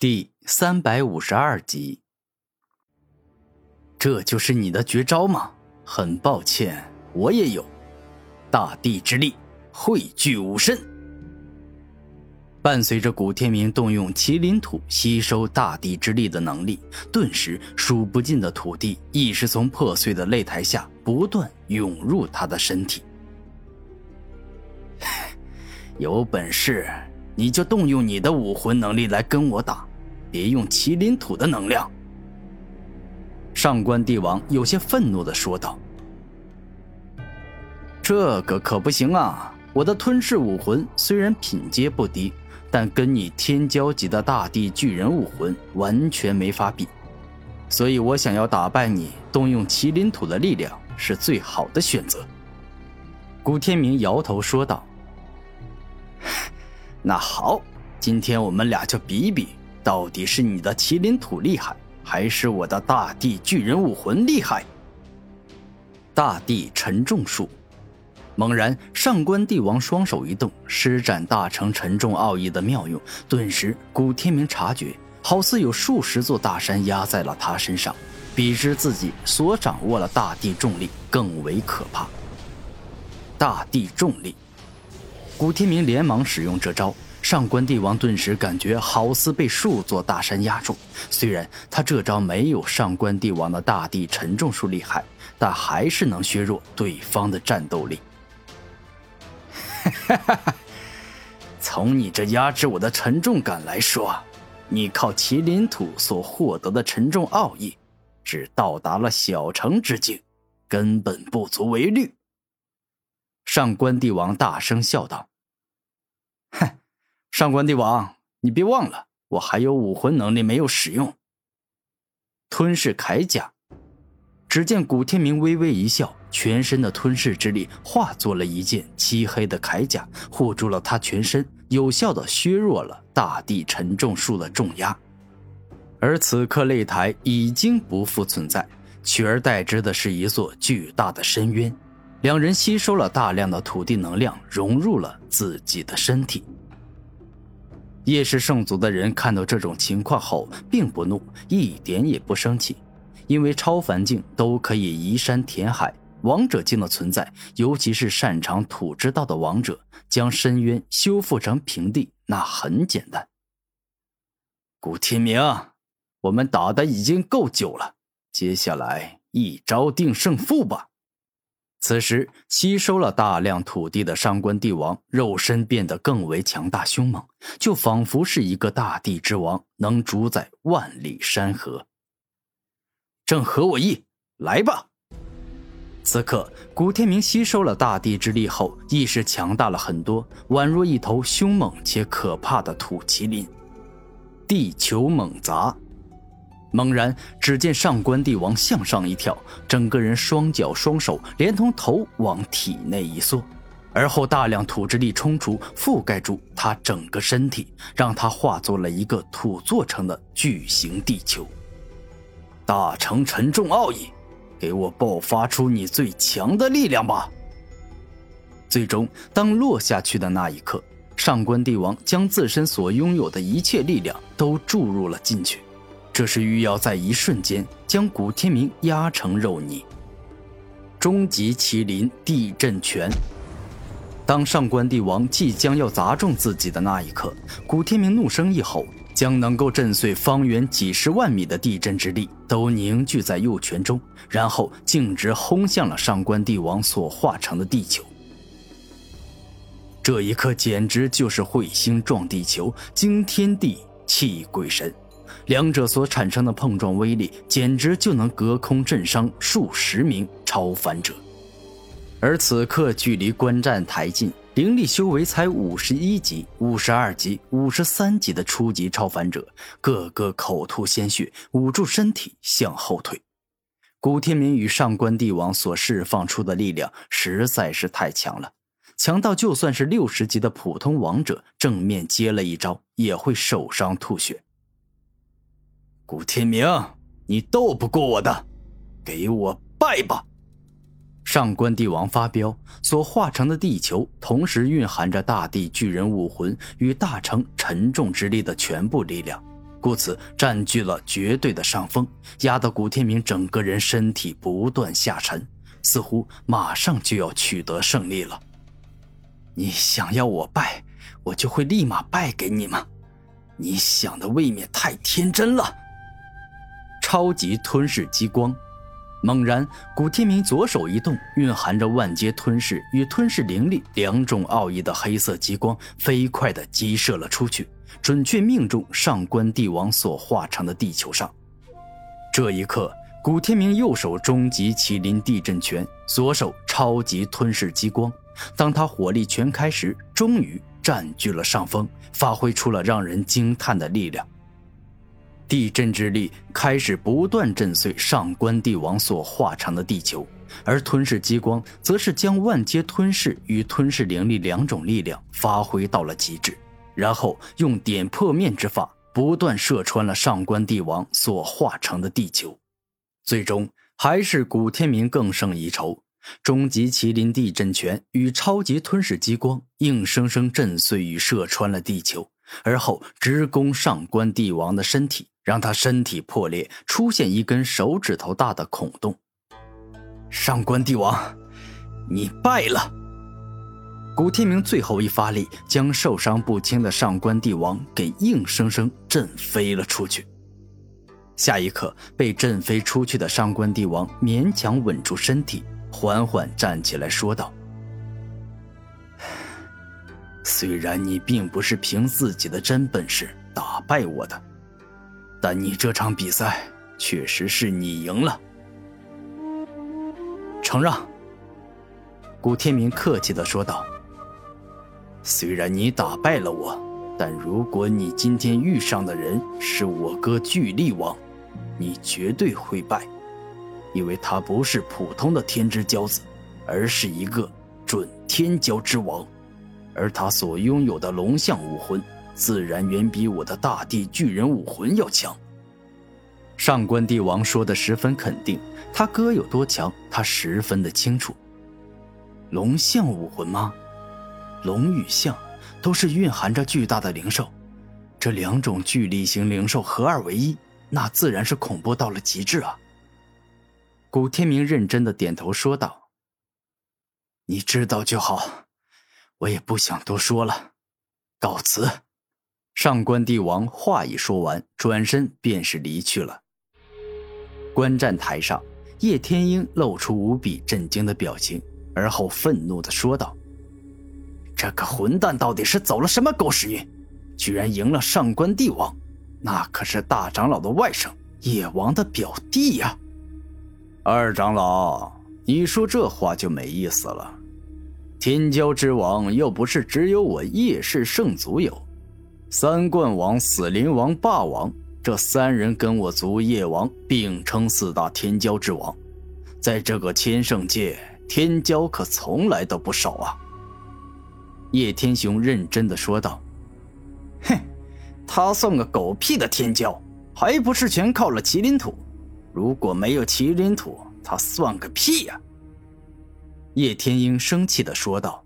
第三百五十二集，这就是你的绝招吗？很抱歉，我也有。大地之力汇聚武身，伴随着古天明动用麒麟土吸收大地之力的能力，顿时数不尽的土地一时从破碎的擂台下不断涌入他的身体。有本事你就动用你的武魂能力来跟我打！别用麒麟土的能量。”上官帝王有些愤怒的说道。“这个可不行啊！我的吞噬武魂虽然品阶不低，但跟你天骄级的大地巨人武魂完全没法比，所以我想要打败你，动用麒麟土的力量是最好的选择。”古天明摇头说道。“那好，今天我们俩就比比。”到底是你的麒麟土厉害，还是我的大地巨人武魂厉害？大地沉重术。猛然，上官帝王双手一动，施展大成沉重奥义的妙用。顿时，古天明察觉，好似有数十座大山压在了他身上，比之自己所掌握了大地重力更为可怕。大地重力，古天明连忙使用这招。上官帝王顿时感觉好似被数座大山压住，虽然他这招没有上官帝王的大地沉重术厉害，但还是能削弱对方的战斗力。哈 哈从你这压制我的沉重感来说，你靠麒麟土所获得的沉重奥义，只到达了小成之境，根本不足为虑。上官帝王大声笑道：“。”上官帝王，你别忘了，我还有武魂能力没有使用。吞噬铠甲。只见古天明微微一笑，全身的吞噬之力化作了一件漆黑的铠甲，护住了他全身，有效的削弱了大地沉重术的重压。而此刻擂台已经不复存在，取而代之的是一座巨大的深渊。两人吸收了大量的土地能量，融入了自己的身体。夜氏圣族的人看到这种情况后，并不怒，一点也不生气，因为超凡境都可以移山填海，王者境的存在，尤其是擅长土之道的王者，将深渊修复成平地，那很简单。古天明，我们打的已经够久了，接下来一招定胜负吧。此时，吸收了大量土地的上官帝王肉身变得更为强大凶猛，就仿佛是一个大地之王，能主宰万里山河。正合我意，来吧！此刻，古天明吸收了大地之力后，意识强大了很多，宛若一头凶猛且可怕的土麒麟。地球猛砸。猛然，只见上官帝王向上一跳，整个人双脚双手连同头往体内一缩，而后大量土之力冲出，覆盖住他整个身体，让他化作了一个土做成的巨型地球。大成沉重奥义，给我爆发出你最强的力量吧！最终，当落下去的那一刻，上官帝王将自身所拥有的一切力量都注入了进去。这是欲要在一瞬间将古天明压成肉泥。终极麒麟地震拳。当上官帝王即将要砸中自己的那一刻，古天明怒声一吼，将能够震碎方圆几十万米的地震之力都凝聚在右拳中，然后径直轰向了上官帝王所化成的地球。这一刻简直就是彗星撞地球，惊天地，泣鬼神。两者所产生的碰撞威力，简直就能隔空震伤数十名超凡者。而此刻，距离观战台近，灵力修为才五十一级、五十二级、五十三级的初级超凡者，个个口吐鲜血，捂住身体向后退。古天明与上官帝王所释放出的力量实在是太强了，强到就算是六十级的普通王者正面接了一招，也会受伤吐血。古天明，你斗不过我的，给我拜吧！上官帝王发飙，所化成的地球同时蕴含着大地巨人武魂与大成沉重之力的全部力量，故此占据了绝对的上风，压得古天明整个人身体不断下沉，似乎马上就要取得胜利了。你想要我败，我就会立马败给你吗？你想的未免太天真了。超级吞噬激光。猛然，古天明左手一动，蕴含着万阶吞噬与吞噬灵力两种奥义的黑色激光飞快地击射了出去，准确命中上官帝王所化成的地球上。这一刻，古天明右手终极麒麟地震拳，左手超级吞噬激光。当他火力全开时，终于占据了上风，发挥出了让人惊叹的力量。地震之力开始不断震碎上官帝王所化成的地球，而吞噬激光则是将万阶吞噬与吞噬灵力两种力量发挥到了极致，然后用点破面之法不断射穿了上官帝王所化成的地球，最终还是古天明更胜一筹，终极麒麟地震拳与超级吞噬激光硬生生震碎与射穿了地球，而后直攻上官帝王的身体。让他身体破裂，出现一根手指头大的孔洞。上官帝王，你败了！古天明最后一发力，将受伤不轻的上官帝王给硬生生震飞了出去。下一刻，被震飞出去的上官帝王勉强稳住身体，缓缓站起来说道：“虽然你并不是凭自己的真本事打败我的。”但你这场比赛确实是你赢了，承让。古天明客气的说道：“虽然你打败了我，但如果你今天遇上的人是我哥巨力王，你绝对会败，因为他不是普通的天之骄子，而是一个准天骄之王，而他所拥有的龙象武魂。”自然远比我的大地巨人武魂要强。上官帝王说的十分肯定，他哥有多强，他十分的清楚。龙象武魂吗？龙与象都是蕴含着巨大的灵兽，这两种巨力型灵兽合二为一，那自然是恐怖到了极致啊！古天明认真的点头说道：“你知道就好，我也不想多说了，告辞。”上官帝王话一说完，转身便是离去了。观战台上，叶天鹰露出无比震惊的表情，而后愤怒的说道：“这个混蛋到底是走了什么狗屎运，居然赢了上官帝王？那可是大长老的外甥，叶王的表弟呀！”二长老，你说这话就没意思了。天骄之王又不是只有我叶氏圣族有。三冠王、死灵王、霸王这三人跟我族叶王并称四大天骄之王，在这个千圣界，天骄可从来都不少啊。叶天雄认真的说道：“哼，他算个狗屁的天骄，还不是全靠了麒麟土？如果没有麒麟土，他算个屁呀！”叶天鹰生气的说道。